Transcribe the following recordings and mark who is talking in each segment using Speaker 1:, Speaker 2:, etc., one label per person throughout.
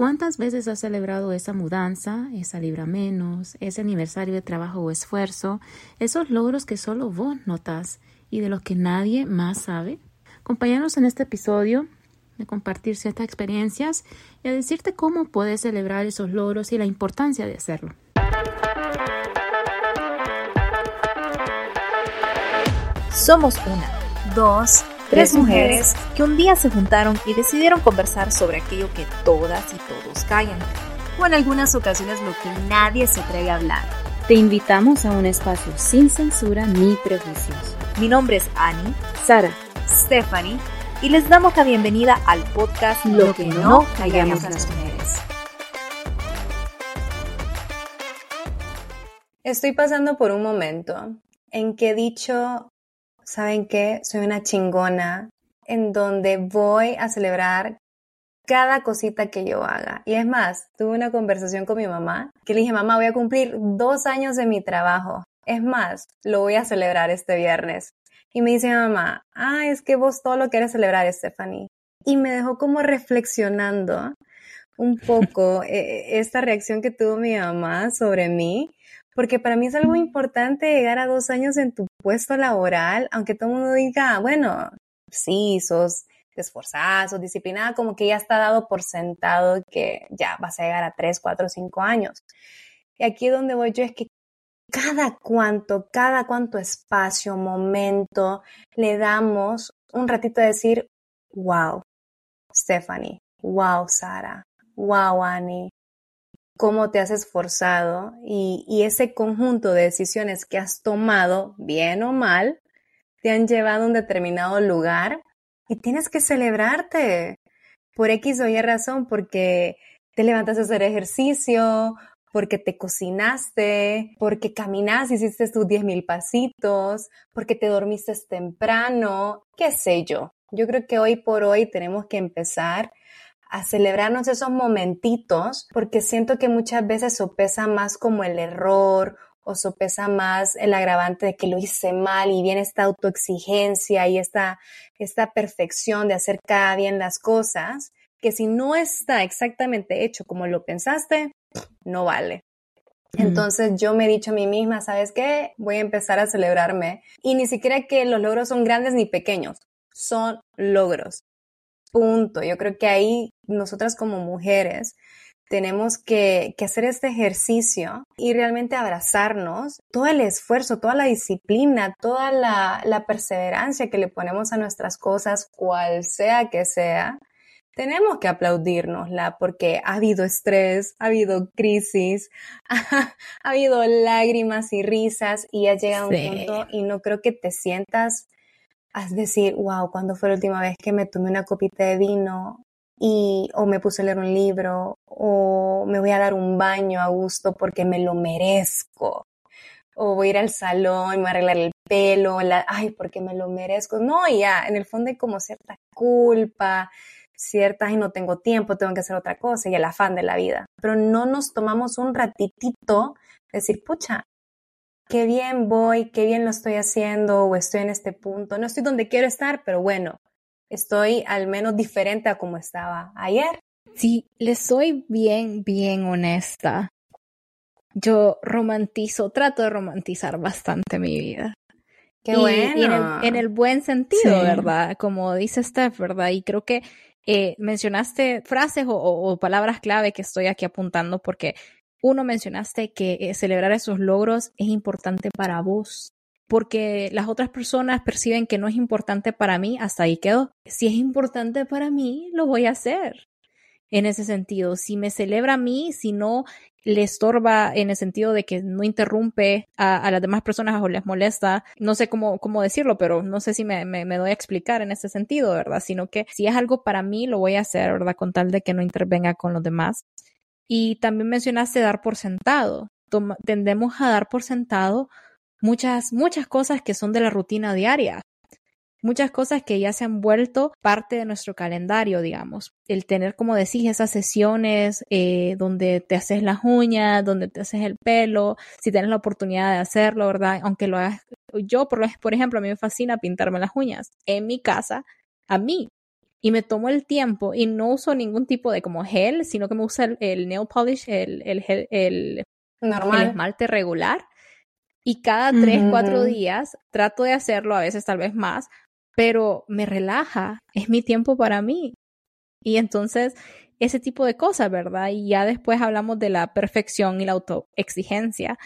Speaker 1: ¿Cuántas veces has celebrado esa mudanza, esa libra menos, ese aniversario de trabajo o esfuerzo, esos logros que solo vos notas y de los que nadie más sabe? Acompáñanos en este episodio de compartir ciertas experiencias y a decirte cómo puedes celebrar esos logros y la importancia de hacerlo.
Speaker 2: Somos una, dos, tres mujeres que un día se juntaron y decidieron conversar sobre aquello que todas y todos callan, o en algunas ocasiones lo que nadie se atreve a hablar.
Speaker 1: Te invitamos a un espacio sin censura ni prejuicios.
Speaker 2: Mi nombre es Annie,
Speaker 1: Sara,
Speaker 2: Stephanie, y les damos la bienvenida al podcast Lo, que, no callamos las mujeres.
Speaker 3: Estoy pasando por un momento en que he dicho ¿saben qué? Soy una chingona en donde voy a celebrar cada cosita que yo haga. Y es más, tuve una conversación con mi mamá que le dije, mamá, voy a cumplir dos años de mi trabajo. Es más, lo voy a celebrar este viernes. Y me dice mamá, ah, es que vos todo lo quieres celebrar, Stephanie. Y me dejó como reflexionando un poco eh, esta reacción que tuvo mi mamá sobre mí porque para mí es algo importante llegar a dos años en tu puesto laboral, aunque todo el mundo diga, bueno, sí, sos esforzada, sos disciplinada, como que ya está dado por sentado que ya vas a llegar a tres, cuatro, cinco años. Y aquí donde voy yo es que cada cuanto, cada cuanto espacio, momento, le damos un ratito de decir, wow, Stephanie, wow, Sara, wow, Annie, cómo te has esforzado y, ese conjunto de decisiones que has tomado, bien o mal, te han llevado a un determinado lugar y tienes que celebrarte por X o Y razón, porque te levantaste a hacer ejercicio, porque te cocinaste, porque caminas, hiciste tus 10 mil pasitos, porque te dormiste temprano, qué sé yo. Yo creo que hoy por hoy tenemos que empezar a celebrarnos esos momentitos, porque siento que muchas veces sopesa más como el error o sopesa más el agravante de que lo hice mal y viene esta autoexigencia y esta, esta perfección de hacer cada bien las cosas, que si no está exactamente hecho como lo pensaste, no vale. Entonces yo me he dicho a mí misma, ¿sabes qué? Voy a empezar a celebrarme. Y ni siquiera que los logros son grandes ni pequeños, son logros. Punto. Yo creo que ahí nosotras como mujeres tenemos que, hacer este ejercicio y realmente abrazarnos, todo el esfuerzo, toda la disciplina, toda la, la perseverancia que le ponemos a nuestras cosas, cual sea que sea, tenemos que aplaudirnosla porque ha habido estrés, ha habido crisis, ha, habido lágrimas y risas y ha llegado un punto y no creo que te sientas decir, wow, ¿cuándo fue la última vez que me tomé una copita de vino y o me puse a leer un libro o me voy a dar un baño a gusto porque me lo merezco? O voy a ir al salón, me voy a arreglar el pelo, la, ay, porque me lo merezco. No, ya, en el fondo hay como cierta culpa, cierta, ay, no tengo tiempo, tengo que hacer otra cosa y el afán de la vida. Pero no nos tomamos un ratitito decir, pucha, qué bien voy, qué bien lo estoy haciendo o estoy en este punto. No estoy donde quiero estar, pero bueno, estoy al menos diferente a como estaba ayer.
Speaker 1: Sí, le soy bien, bien honesta. Yo romantizo, trato de romantizar bastante mi vida.
Speaker 3: Qué bueno.
Speaker 1: en, el, buen sentido, ¿verdad? Como dice Steph, ¿verdad? Y creo que eh, mencionaste frases o palabras clave que estoy aquí apuntando porque uno, mencionaste que eh, celebrar esos logros es importante para vos, porque las otras personas perciben que no es importante para mí, hasta ahí quedó. Si es importante para mí, lo voy a hacer. En ese sentido, si me celebra a mí, si no le estorba en el sentido de que no interrumpe a, las demás personas o les molesta, no sé cómo, cómo decirlo, pero no sé si me, me, me, doy a explicar en ese sentido, ¿verdad? Sino que si es algo para mí, lo voy a hacer, ¿verdad? Con tal de que no intervenga con los demás. Y también mencionaste dar por sentado. tendemos a dar por sentado muchas, muchas cosas que son de la rutina diaria. Muchas cosas que ya se han vuelto parte de nuestro calendario, digamos. El tener, como decís, esas sesiones eh, donde te haces las uñas, donde te haces el pelo, si tienes la oportunidad de hacerlo, ¿verdad? Aunque lo hagas, yo, por, por ejemplo, a mí me fascina pintarme las uñas en mi casa, a mí, y me tomo el tiempo y no uso ningún tipo de como gel, sino que me usa el, nail polish, el, el, el,
Speaker 3: Normal.
Speaker 1: el esmalte regular. Y cada tres, cuatro días trato de hacerlo, a veces tal vez más, pero me relaja, es mi tiempo para mí. Y entonces, ese tipo de cosas, ¿verdad? Y ya después hablamos de la perfección y la autoexigencia,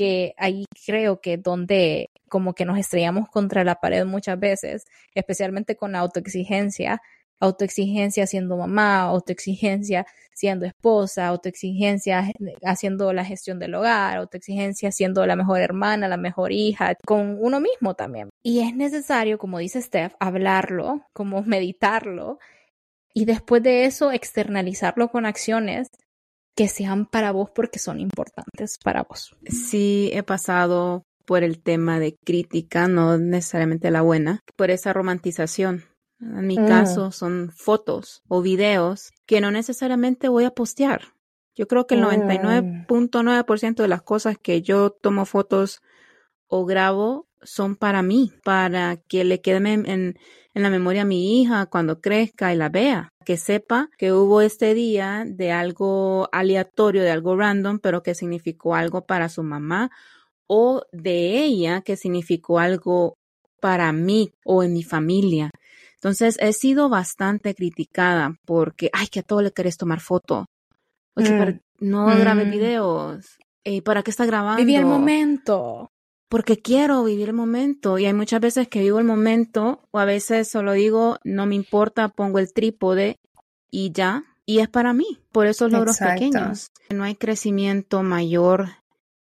Speaker 1: que ahí creo que donde como que nos estrellamos contra la pared muchas veces, especialmente con la autoexigencia, autoexigencia siendo mamá, autoexigencia siendo esposa, autoexigencia haciendo la gestión del hogar, autoexigencia siendo la mejor hermana, la mejor hija, con uno mismo también. Y es necesario, como dice Steph, hablarlo, como meditarlo y después de eso externalizarlo con acciones que sean para vos porque son importantes para vos.
Speaker 4: Sí, he pasado por el tema de crítica, no necesariamente la buena, por esa romantización. En mi mm. caso son fotos o videos que no necesariamente voy a postear. Yo creo que el 99.9% mm. de las cosas que yo tomo fotos o grabo son para mí, para que le quede en, en, la memoria a mi hija cuando crezca y la vea, que sepa que hubo este día de algo aleatorio, de algo random, pero que significó algo para su mamá o de ella que significó algo para mí o en mi familia. Entonces he sido bastante criticada porque, ay, que a todo le querés tomar foto. Oye, mm. no grabe mm. videos. Eh, ¿Para qué está grabando?
Speaker 1: Viví el momento
Speaker 4: porque quiero vivir el momento. Y hay muchas veces que vivo el momento o a veces solo digo, no me importa, pongo el trípode y ya, y es para mí, por esos logros pequeños. No hay crecimiento mayor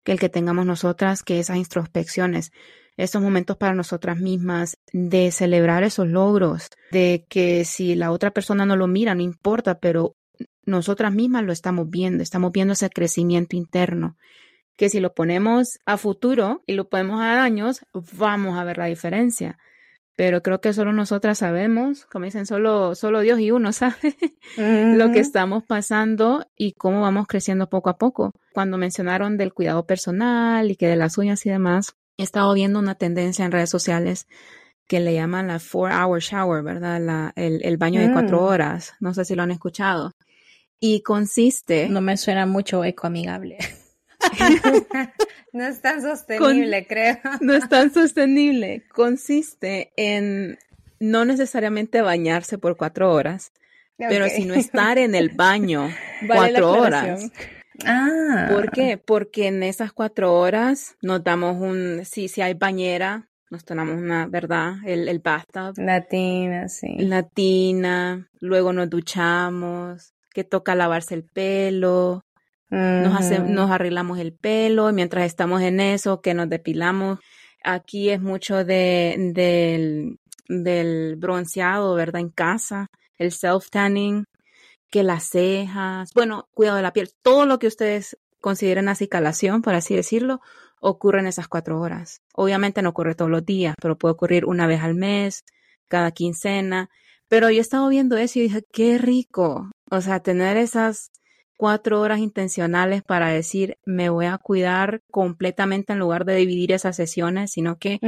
Speaker 4: que el que tengamos nosotras que esas introspecciones, esos momentos para nosotras mismas, de celebrar esos logros, de que si la otra persona no lo mira, no importa, pero nosotras mismas lo estamos viendo, estamos viendo ese crecimiento interno que si lo ponemos a futuro y lo ponemos a años, vamos a ver la diferencia. Pero creo que solo nosotras sabemos, como dicen, solo, solo Dios y uno sabe lo que estamos pasando y cómo vamos creciendo poco a poco. Cuando mencionaron del cuidado personal y que de las uñas y demás, he estado viendo una tendencia en redes sociales que le llaman la four hour shower, ¿verdad? La, el, baño de cuatro mm. horas. No sé si lo han escuchado. Y consiste.
Speaker 1: No me suena mucho ecoamigable.
Speaker 3: no es tan sostenible, creo.
Speaker 4: no es tan sostenible. Consiste en no necesariamente bañarse por cuatro horas, pero sino estar en el baño cuatro horas.
Speaker 3: Ah.
Speaker 4: ¿Por qué? Porque en esas cuatro horas nos damos un, si, si hay bañera, nos tomamos una, ¿verdad? El, el bathtub.
Speaker 3: Latina, sí.
Speaker 4: Latina, luego nos duchamos, que toca lavarse el pelo, nos, nos arreglamos el pelo y mientras estamos en eso, que nos depilamos. Aquí es mucho de, del, del bronceado, ¿verdad? En casa, el self-tanning, que las cejas, bueno, cuidado de la piel, todo lo que ustedes consideren acicalación, por así decirlo, ocurre en esas cuatro horas. Obviamente no ocurre todos los días, pero puede ocurrir una vez al mes, cada quincena. Pero yo he estado viendo eso y dije, qué rico. O sea, tener esas cuatro horas intencionales para decir me voy a cuidar completamente en lugar de dividir esas sesiones, sino que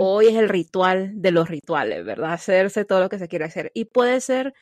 Speaker 4: hoy es el ritual de los rituales, ¿verdad? Hacerse todo lo que se quiere hacer. Y puede ser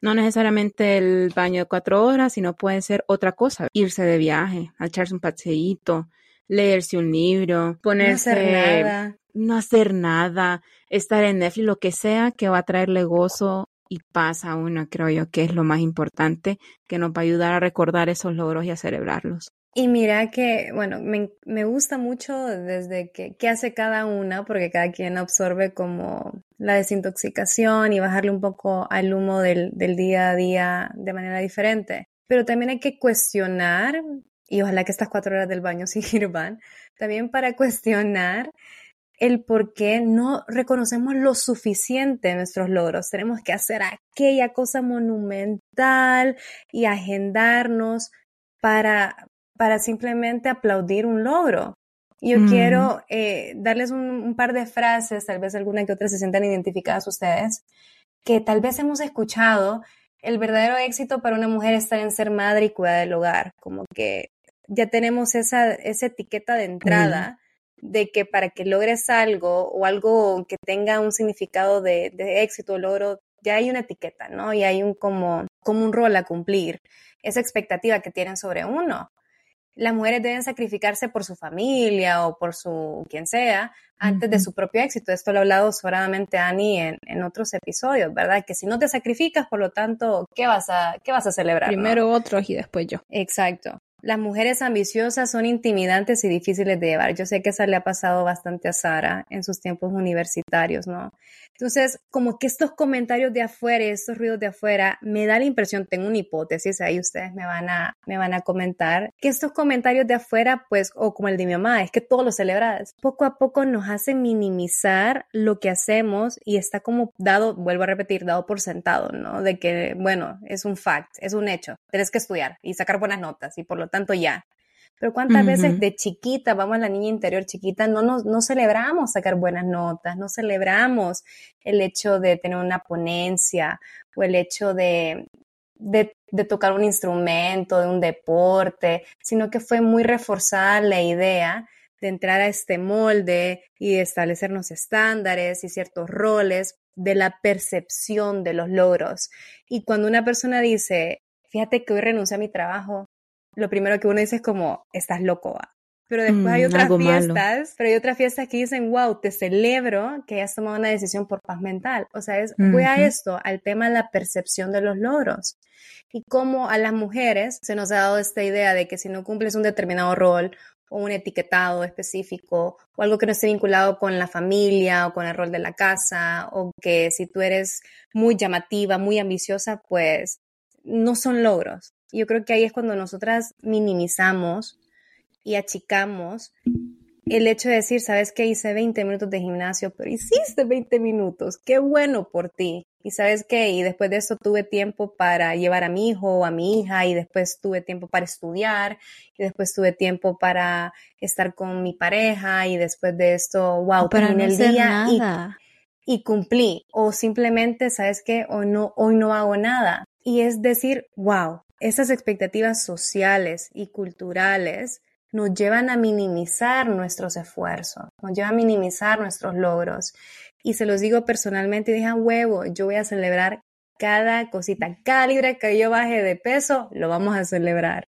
Speaker 4: no necesariamente el baño de cuatro horas, sino puede ser otra cosa, irse de viaje, echarse un paseíto, leerse un libro, ponerse...
Speaker 3: No hacer nada.
Speaker 4: No hacer nada, estar en Netflix, lo que sea que va a traerle gozo y paz a uno, creo yo, que es lo más importante, que nos va a ayudar a recordar esos logros y a celebrarlos.
Speaker 3: Y mira que, bueno, me, me gusta mucho desde que qué hace cada una, porque cada quien absorbe como la desintoxicación y bajarle un poco al humo del, del día a día de manera diferente. Pero también hay que cuestionar, y ojalá que estas cuatro horas del baño sirvan, también para cuestionar el por qué no reconocemos lo suficiente nuestros logros. Tenemos que hacer aquella cosa monumental y agendarnos para, para simplemente aplaudir un logro. Yo mm. quiero eh, darles un, un, par de frases, tal vez alguna que otra se sientan identificadas ustedes, que tal vez hemos escuchado. El verdadero éxito para una mujer está en ser madre y cuidar del hogar, como que ya tenemos esa, esa etiqueta de entrada de que para que logres algo o algo que tenga un significado de, éxito o logro, ya hay una etiqueta, ¿no? Y hay un como, como un rol a cumplir, esa expectativa que tienen sobre uno las mujeres deben sacrificarse por su familia o por su quien sea antes de su propio éxito. Esto lo ha hablado sobradamente Ani en, en, otros episodios, ¿verdad? Que si no te sacrificas, por lo tanto, ¿qué vas a, qué vas a celebrar?
Speaker 1: Primero otros y después yo.
Speaker 3: Exacto. Las mujeres ambiciosas son intimidantes y difíciles de llevar. Yo sé que eso le ha pasado bastante a Sara en sus tiempos universitarios, ¿no? Entonces, como que estos comentarios de afuera, estos ruidos de afuera, me da la impresión, tengo una hipótesis, ahí ustedes me van a, me van a comentar, que estos comentarios de afuera, pues, o como el de mi mamá, es que todo lo celebras, poco a poco nos hacen minimizar lo que hacemos y está como dado, vuelvo a repetir, dado por sentado, ¿no? De que, bueno, es un fact, es un hecho, tienes que estudiar y sacar buenas notas y por lo tanto ya. Pero cuántas veces de chiquita, vamos a la niña interior chiquita, no, nos, no celebramos sacar buenas notas, no celebramos el hecho de tener una ponencia o el hecho de, de, de, tocar un instrumento, de un deporte, sino que fue muy reforzada la idea de entrar a este molde y de establecernos estándares y ciertos roles de la percepción de los logros. Y cuando una persona dice, fíjate que hoy renuncié a mi trabajo, lo primero que uno dice es como, estás loco, Pero después hay mm, otras fiestas, pero hay otras fiestas que dicen, wow, te celebro que hayas tomado una decisión por paz mental. O sea, es, voy a esto, al tema de la percepción de los logros. Y cómo a las mujeres se nos ha dado esta idea de que si no cumples un determinado rol o un etiquetado específico o algo que no esté vinculado con la familia o con el rol de la casa o que si tú eres muy llamativa, muy ambiciosa, pues no son logros. Yo creo que ahí es cuando nosotras minimizamos y achicamos el hecho de decir, sabes que hice 20 minutos de gimnasio, pero hiciste 20 minutos, qué bueno por ti. Y sabes qué, y después de eso tuve tiempo para llevar a mi hijo o a mi hija, y después tuve tiempo para estudiar, y después tuve tiempo para estar con mi pareja, y después de esto, wow, terminé el día y, y, cumplí. O simplemente, sabes qué, o no, hoy no hago nada. Y es decir, wow, esas expectativas sociales y culturales nos llevan a minimizar nuestros esfuerzos, nos llevan a minimizar nuestros logros. Y se los digo personalmente, y huevo, yo voy a celebrar cada cosita, cada libre que yo baje de peso, lo vamos a celebrar.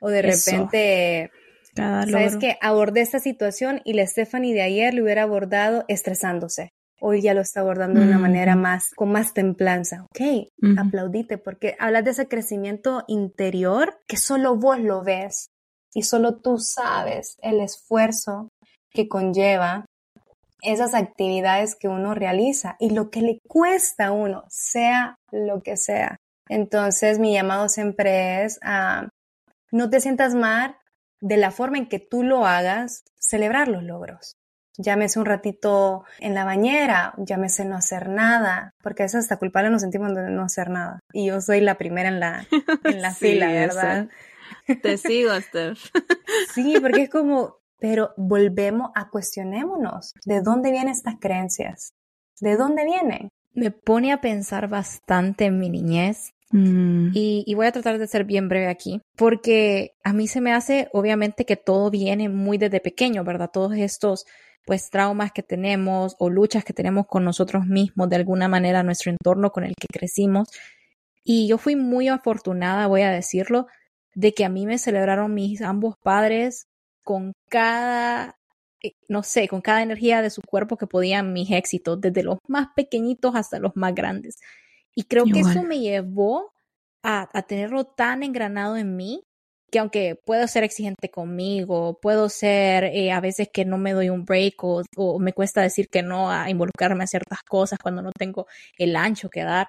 Speaker 3: O de repente, ¿sabes que Abordé esta situación y la Stephanie de ayer lo hubiera abordado estresándose hoy ya lo está abordando de una manera más, con más templanza. Ok, aplaudite porque hablas de ese crecimiento interior que solo vos lo ves y solo tú sabes el esfuerzo que conlleva esas actividades que uno realiza y lo que le cuesta a uno, sea lo que sea. Entonces mi llamado siempre es a no te sientas mal de la forma en que tú lo hagas, celebrar los logros llámese un ratito en la bañera, llámese no hacer nada, porque eso hasta culpable nos sentimos de no hacer nada. Y yo soy la primera en la, en la fila, ¿verdad?
Speaker 4: Te sigo, Steph.
Speaker 3: sí, porque es como, pero volvemos a cuestionémonos, ¿de dónde vienen estas creencias? ¿De dónde vienen?
Speaker 1: Me pone a pensar bastante en mi niñez mm. y, y, voy a tratar de ser bien breve aquí, porque a mí se me hace, obviamente, que todo viene muy desde pequeño, ¿verdad? Todos estos pues traumas que tenemos o luchas que tenemos con nosotros mismos, de alguna manera, nuestro entorno con el que crecimos. Y yo fui muy afortunada, voy a decirlo, de que a mí me celebraron mis ambos padres con cada, eh, no sé, con cada energía de su cuerpo que podían mis éxitos, desde los más pequeñitos hasta los más grandes. Y creo que eso me llevó a, a tenerlo tan engranado en mí que aunque puedo ser exigente conmigo, puedo ser eh, a veces que no me doy un break o, me cuesta decir que no a involucrarme a ciertas cosas cuando no tengo el ancho que dar,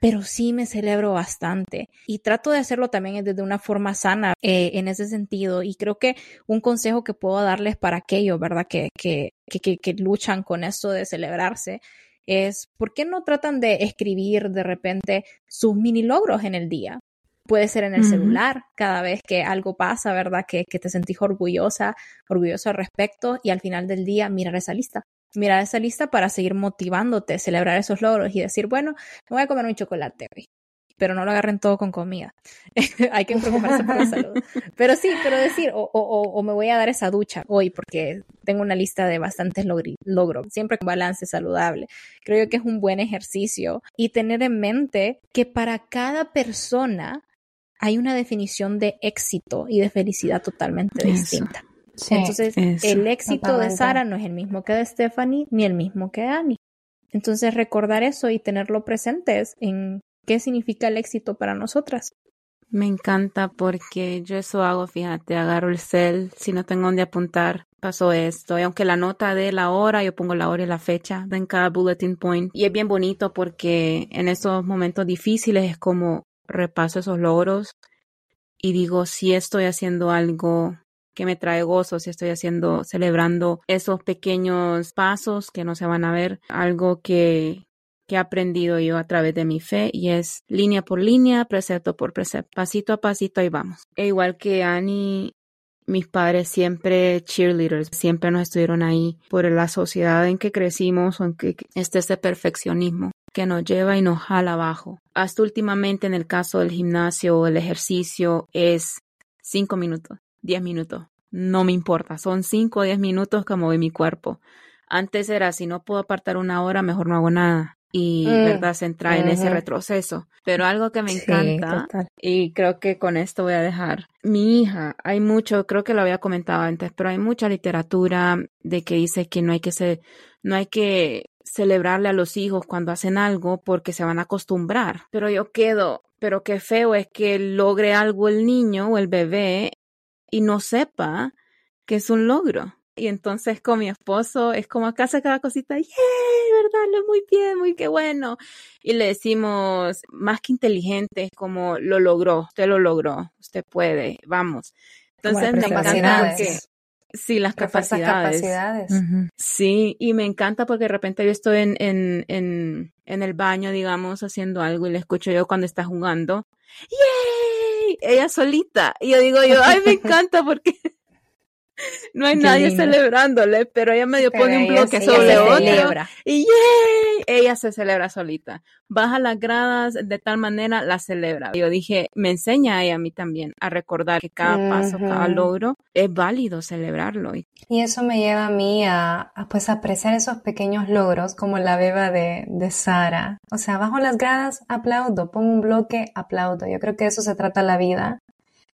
Speaker 1: pero sí me celebro bastante y trato de hacerlo también desde una forma sana eh, en ese sentido y creo que un consejo que puedo darles para aquellos, ¿verdad? Que, que, que, que luchan con esto de celebrarse es, ¿por qué no tratan de escribir de repente sus mini logros en el día? Puede ser en el celular, cada vez que algo pasa, ¿verdad? Que, que, te sentís orgullosa, orgulloso al respecto y al final del día mirar esa lista. Mirar esa lista para seguir motivándote, celebrar esos logros y decir, bueno, me voy a comer un chocolate hoy. pero no lo agarren todo con comida. Hay que preocuparse por la salud. Pero sí, pero decir, o, o, o, me voy a dar esa ducha hoy porque tengo una lista de bastantes logros, siempre con balance saludable. Creo que es un buen ejercicio y tener en mente que para cada persona hay una definición de éxito y de felicidad totalmente distinta. Entonces, el éxito de Sara no es el mismo que de Stephanie ni el mismo que de Annie. Entonces, recordar eso y tenerlo presentes en qué significa el éxito para nosotras.
Speaker 4: Me encanta porque yo eso hago, fíjate, agarro el cel, si no tengo dónde apuntar, pasó esto. Y aunque la nota de la hora, yo pongo la hora y la fecha en cada bulletin point. Y es bien bonito porque en esos momentos difíciles es como repaso esos logros y digo si estoy haciendo algo que me trae gozo, si estoy haciendo, celebrando esos pequeños pasos que no se van a ver, algo que, que he aprendido yo a través de mi fe y es línea por línea, precepto por precepto, pasito a pasito, ahí vamos. E igual que Annie, mis padres siempre cheerleaders, siempre nos estuvieron ahí por la sociedad en que crecimos o en que este ese perfeccionismo que nos lleva y nos jala abajo. Hasta últimamente en el caso del gimnasio o el ejercicio es cinco minutos, diez minutos. No me importa, son cinco o diez minutos que mueve mi cuerpo. Antes era, si no puedo apartar una hora, mejor no hago nada y mm, verdad se entra en ese retroceso. Pero algo que me encanta y creo que con esto voy a dejar. Mi hija, hay mucho, creo que lo había comentado antes, pero hay mucha literatura de que dice que no hay que ser, no hay que celebrarle a los hijos cuando hacen algo porque se van a acostumbrar. Pero yo quedo, pero qué feo es que logre algo el niño o el bebé y no sepa que es un logro. Y entonces con mi esposo es como acá hace cada cosita, ¡yay! ¿Verdad? Lo muy bien, muy qué bueno. Y le decimos, más que inteligente, es como lo logró, usted lo logró, usted puede, vamos. Entonces me encanta que Sí, las capacidades. capacidades. Sí, y me encanta porque de repente yo estoy en, en, en, en, el baño, digamos, haciendo algo y le escucho yo cuando está jugando. ¡Yay! Ella solita. Y yo digo yo, ay, me encanta porque no hay nadie celebrándole, pero ella medio pone un bloque sobre otro. Y ¡yay! ella se celebra solita. Baja las gradas de tal manera, la celebra. Yo dije, me enseña a ella a mí también a recordar que cada paso, cada logro es válido celebrarlo.
Speaker 3: Y eso me lleva a mí a, pues apreciar esos pequeños logros como la beba de, de Sara. O sea, bajo las gradas, aplaudo, pongo un bloque, aplaudo. Yo creo que eso se trata la vida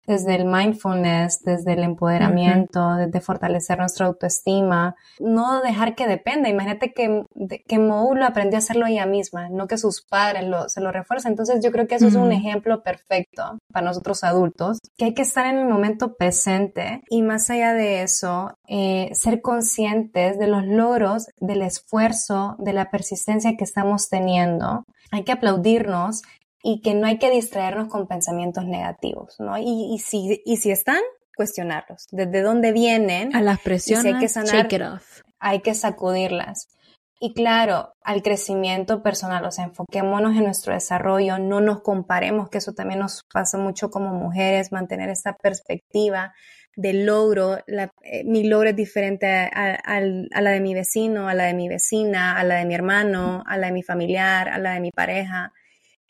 Speaker 3: desde el mindfulness, desde el empoderamiento, desde fortalecer nuestra autoestima, no dejar que dependa. Imagínate que, que Mou lo aprendió a hacerlo ella misma, no que sus padres lo, se lo refuerzan. Entonces yo creo que eso es un ejemplo perfecto para nosotros adultos, que hay que estar en el momento presente y más allá de eso, eh, ser conscientes de los logros, del esfuerzo, de la persistencia que estamos teniendo. Hay que aplaudirnos y que no hay que distraernos con pensamientos negativos, ¿no? Y, si, y si están, cuestionarlos. ¿Desde dónde vienen?
Speaker 1: A las presiones, hay que sanar, it off.
Speaker 3: hay que sacudirlas. Y claro, al crecimiento personal, o sea, enfoquémonos en nuestro desarrollo, no nos comparemos, que eso también nos pasa mucho como mujeres, mantener esta perspectiva de logro, eh, mi logro es diferente a, a, la de mi vecino, a la de mi vecina, a la de mi hermano, a la de mi familiar, a la de mi pareja.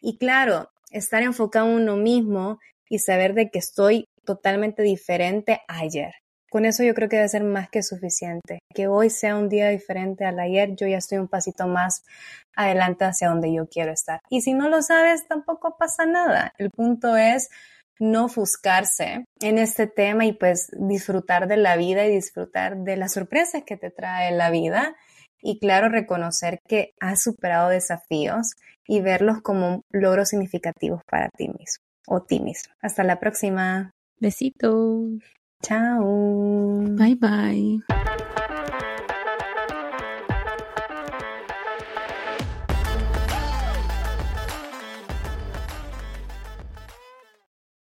Speaker 3: Y claro, estar enfocado en uno mismo y saber de que estoy totalmente diferente ayer. Con eso yo creo que debe ser más que suficiente. Que hoy sea un día diferente al ayer, yo ya estoy un pasito más adelante hacia donde yo quiero estar. Y si no lo sabes, tampoco pasa nada. El punto es no ofuscarse en este tema y pues disfrutar de la vida y disfrutar de las sorpresas que te trae la vida y claro, reconocer que has superado desafíos y verlos como logros significativos para ti mismo o ti mismo. Hasta la próxima.
Speaker 1: Besitos.
Speaker 3: Chao.
Speaker 1: Bye bye.